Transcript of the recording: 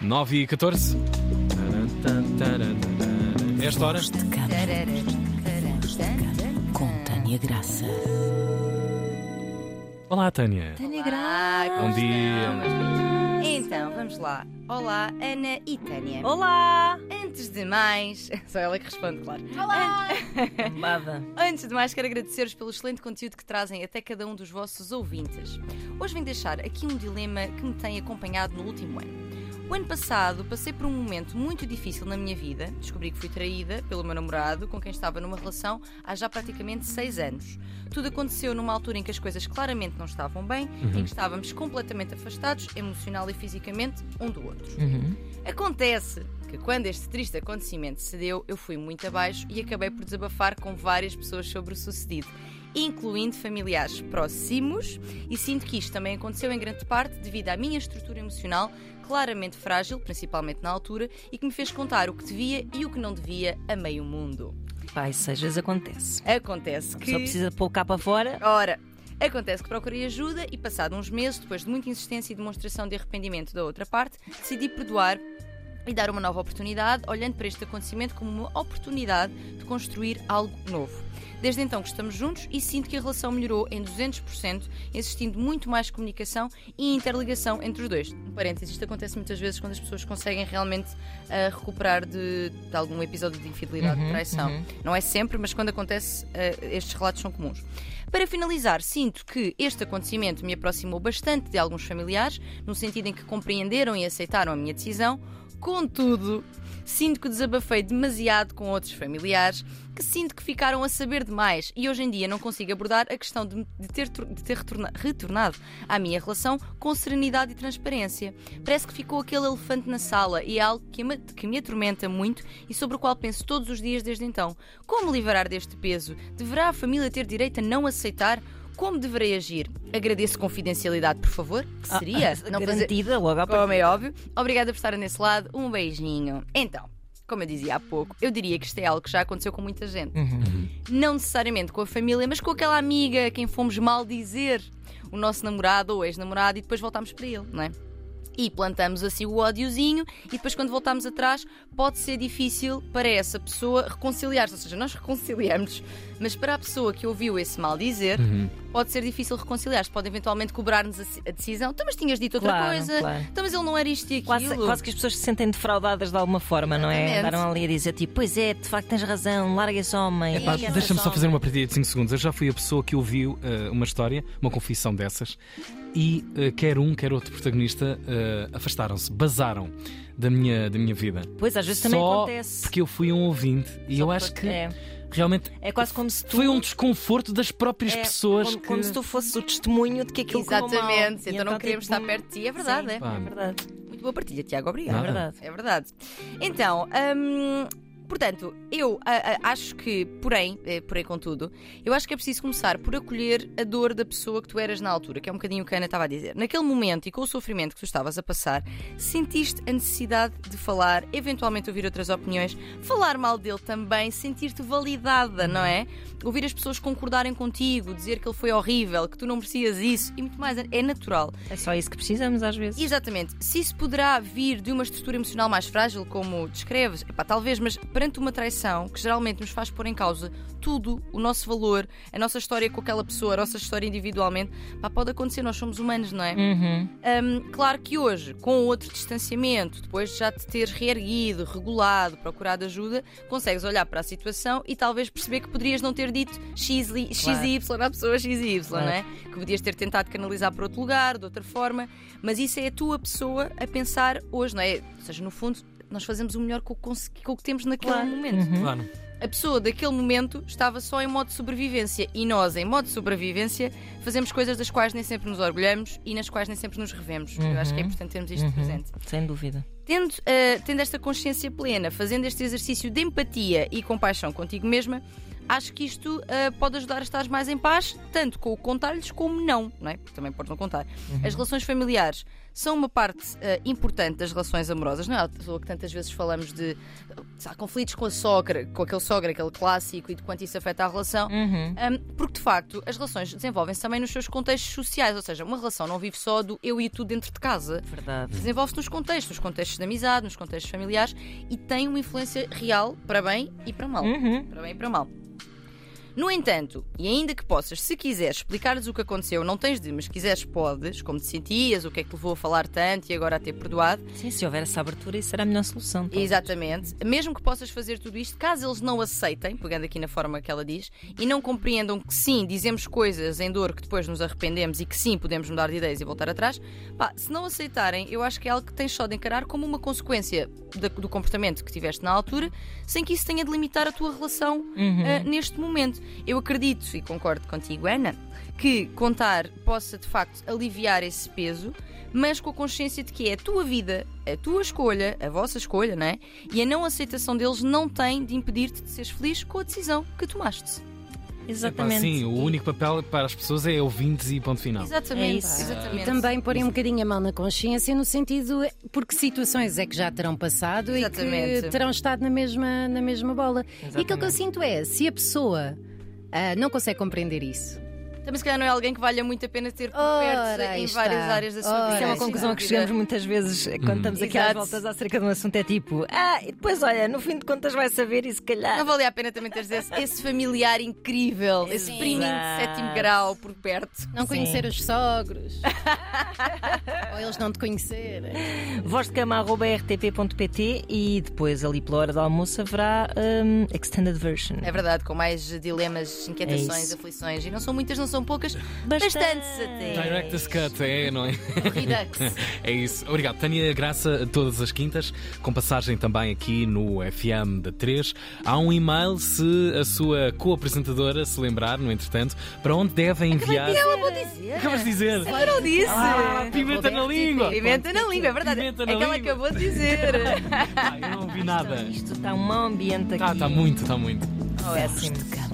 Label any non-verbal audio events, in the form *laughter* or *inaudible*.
9 e 14. Esta hora. com Tânia Graça. Olá, Tânia. Tânia Graça. Bom dia. Então, vamos lá. Olá, Ana e Tânia. Olá! Antes de mais. *laughs* Só ela que responde, claro. Olá! Bada. *laughs* Antes de mais, quero agradecer-vos pelo excelente conteúdo que trazem até cada um dos vossos ouvintes. Hoje vim deixar aqui um dilema que me tem acompanhado no último ano. O ano passado passei por um momento muito difícil na minha vida. Descobri que fui traída pelo meu namorado, com quem estava numa relação há já praticamente seis anos. Tudo aconteceu numa altura em que as coisas claramente não estavam bem, em que estávamos completamente afastados, emocional e fisicamente, um do outro. Acontece que quando este triste acontecimento se deu, eu fui muito abaixo e acabei por desabafar com várias pessoas sobre o sucedido, incluindo familiares próximos, e sinto que isto também aconteceu em grande parte devido à minha estrutura emocional claramente frágil, principalmente na altura, e que me fez contar o que devia e o que não devia a meio mundo. Pai, sejas acontece. Acontece que. Só precisa pôr cá para fora. Ora, acontece que procurei ajuda e, passado uns meses, depois de muita insistência e demonstração de arrependimento da outra parte, decidi perdoar e dar uma nova oportunidade, olhando para este acontecimento como uma oportunidade de construir algo novo. Desde então que estamos juntos e sinto que a relação melhorou em 200%, existindo muito mais comunicação e interligação entre os dois. Um parênteses, isto acontece muitas vezes quando as pessoas conseguem realmente ah, recuperar de, de algum episódio de infidelidade, de traição. Não é sempre, mas quando acontece, ah, estes relatos são comuns. Para finalizar, sinto que este acontecimento me aproximou bastante de alguns familiares, no sentido em que compreenderam e aceitaram a minha decisão. Contudo, sinto que desabafei demasiado com outros familiares, que sinto que ficaram a saber demais e hoje em dia não consigo abordar a questão de, ter, de ter retorna- retornado à minha relação com serenidade e transparência. Parece que ficou aquele elefante na sala e é algo que me, que me atormenta muito e sobre o qual penso todos os dias desde então. Como livrar deste peso? Deverá a família ter direito a não aceitar? Como deverei agir? Agradeço confidencialidade, por favor. Que seria? não fazer, Garantida logo à partida. como é óbvio. Obrigada por estarem nesse lado. Um beijinho. Então, como eu dizia há pouco, eu diria que isto é algo que já aconteceu com muita gente. Não necessariamente com a família, mas com aquela amiga a quem fomos mal dizer o nosso namorado ou ex-namorado e depois voltámos para ele, não é? E plantamos assim o ódiozinho, e depois, quando voltamos atrás, pode ser difícil para essa pessoa reconciliar-se. Ou seja, nós reconciliamos, mas para a pessoa que ouviu esse mal dizer, pode ser difícil reconciliar-se. Pode eventualmente cobrar-nos a, decisão. Então, mas tinhas dito outra Claro, coisa. claro. Então, mas ele não era isto e aquilo. Quase, quase que as pessoas se sentem defraudadas de alguma forma, não é? Exatamente. Andaram ali a dizer tipo, pois é, de facto tens razão, larga esse homem. Ih, Deixa-me só fazer uma partida de 5 segundos. Eu já fui a pessoa que ouviu eh, uma história, uma confissão dessas, e eh, quer um, quer outro protagonista eh, afastaram-se, basaram da minha, da minha vida. Pois às vezes também Só acontece. porque eu fui um ouvinte e Só eu acho que é. realmente É quase como se tu. foi um desconforto das próprias é, pessoas como, que. como se tu fosses o testemunho de que aquilo. Exatamente, E então não queremos tipo, estar perto de ti, é verdade, sim, é. É verdade. Muito boa partilha, Tiago, obrigado. Nada. É verdade. É verdade. Então, hum, portanto, eu ah, ah, acho que, porém, eh, porém contudo, eu acho que é preciso começar por acolher a dor da pessoa que tu eras na altura, que é um bocadinho o que a Ana estava a dizer. Naquele momento e com o sofrimento que tu estavas a passar, sentiste a necessidade de falar, eventualmente ouvir outras opiniões, falar mal dele também, sentir-te validada, não é? Ouvir as pessoas concordarem contigo, dizer que ele foi horrível, que tu não merecias isso e muito mais. É natural. É só isso que precisamos às vezes. Exatamente. Se isso poderá vir de uma estrutura emocional mais frágil, como descreves, epá, talvez, mas perante uma traição que geralmente nos faz pôr em causa tudo, o nosso valor, a nossa história com aquela pessoa, a nossa história individualmente, pá, pode acontecer, nós somos humanos, não é? Uhum. Hum, claro que hoje, com outro distanciamento, depois de já te teres reerguido, regulado, procurado ajuda, consegues olhar para a situação e talvez perceber que poderias não ter dito X, li- X Claro. à pessoa X e Y, Claro. não é? Que podias ter tentado canalizar para outro lugar, de outra forma, mas isso é a tua pessoa a pensar hoje, não é? Ou seja, no fundo, nós fazemos o melhor com o, com o que temos naquele Claro. momento. Claro. A pessoa daquele momento estava só em modo de sobrevivência e nós, em modo de sobrevivência, fazemos coisas das quais nem sempre nos orgulhamos e nas quais nem sempre nos revemos. Eu acho que é importante termos isto presente. Sem dúvida. Tendo, eh, tendo esta consciência plena, fazendo este exercício de empatia e compaixão contigo mesma, acho que isto eh, pode ajudar a estar mais em paz, tanto com o contar-lhes como não, não é? Porque também podes não contar. As relações familiares são uma parte uh, importante das relações amorosas. Não é toa que tantas vezes falamos de sabe, conflitos com a sogra, com aquele sogra, aquele clássico, e de quanto isso afeta a relação. Uhum. Um, porque de facto as relações desenvolvem-se também nos seus contextos sociais, ou seja, uma relação não vive só do eu e tu dentro de casa. Verdade. Desenvolve-se nos contextos, nos contextos de amizade, nos contextos familiares e tem uma influência real para bem e para mal. Uhum. Para bem e para mal. No entanto, e ainda que possas, se quiseres, explicar-lhes o que aconteceu, não tens de, mas se quiseres, podes, como te sentias, o que é que te levou a falar tanto e agora a ter perdoado. Sim, se houver essa abertura, isso será a melhor solução. talvez. Exatamente. Mesmo que possas fazer tudo isto, caso eles não aceitem, pegando aqui na forma que ela diz, e não compreendam que sim, dizemos coisas em dor que depois nos arrependemos e que sim, podemos mudar de ideias e voltar atrás, pá, se não aceitarem, eu acho que é algo que tens só de encarar como uma consequência do comportamento que tiveste na altura, sem que isso tenha de limitar a tua relação ah, neste momento. Eu acredito e concordo contigo, Ana, que contar possa de facto aliviar esse peso, mas com a consciência de que é a tua vida, a tua escolha, a vossa escolha, não é? E a não aceitação deles não tem de impedir-te de seres feliz com a decisão que tomaste. Epá, Exatamente. sim, o único papel para as pessoas é ouvintes e ponto final. Exatamente. É isso. exatamente. E também porem um bocadinho a mão na consciência no sentido porque situações é que já terão passado e Exatamente. que terão estado na mesma, na mesma bola. E aquilo que eu Exatamente. sinto é, se a pessoa ah, não consegue compreender isso, Também se calhar não é alguém que valha muito a pena ter por perto em está. várias áreas da sua Ora, vida. Isso é uma Sim, conclusão sem que chegamos muitas vezes quando estamos aqui às Exato. voltas acerca de um assunto. É tipo, ah, e depois olha, no fim de contas vai saber e se calhar. Não valia a pena também teres esse, esse familiar incrível, esse Exato. priminho de sétimo grau por perto. não Sim. conhecer os sogros, *laughs* ou eles não te conhecerem. vozdecama.rtp.pt e depois ali pela hora do almoço haverá hum, extended version. É verdade, com mais dilemas, inquietações, É aflições. E não são muitas, não são poucas, Bastante. bastantes até. Director's Cut, é, não é? Redux. *laughs* É isso. Obrigado. Tânia Graça, todas as quintas, com passagem também aqui no FM da 3. Há um e-mail, se a sua co-apresentadora se lembrar, no entretanto, para onde devem enviar. Ela vou dizer. Acabas de dizer. Eu não disse. Ah, pimenta na língua. Pimenta na língua, é verdade. Pimenta é que ela língua. acabou de dizer. *laughs* Ah, eu não ouvi nada. Isto está um mau ambiente aqui. Ah, está muito, está muito. Péssimo. Cama.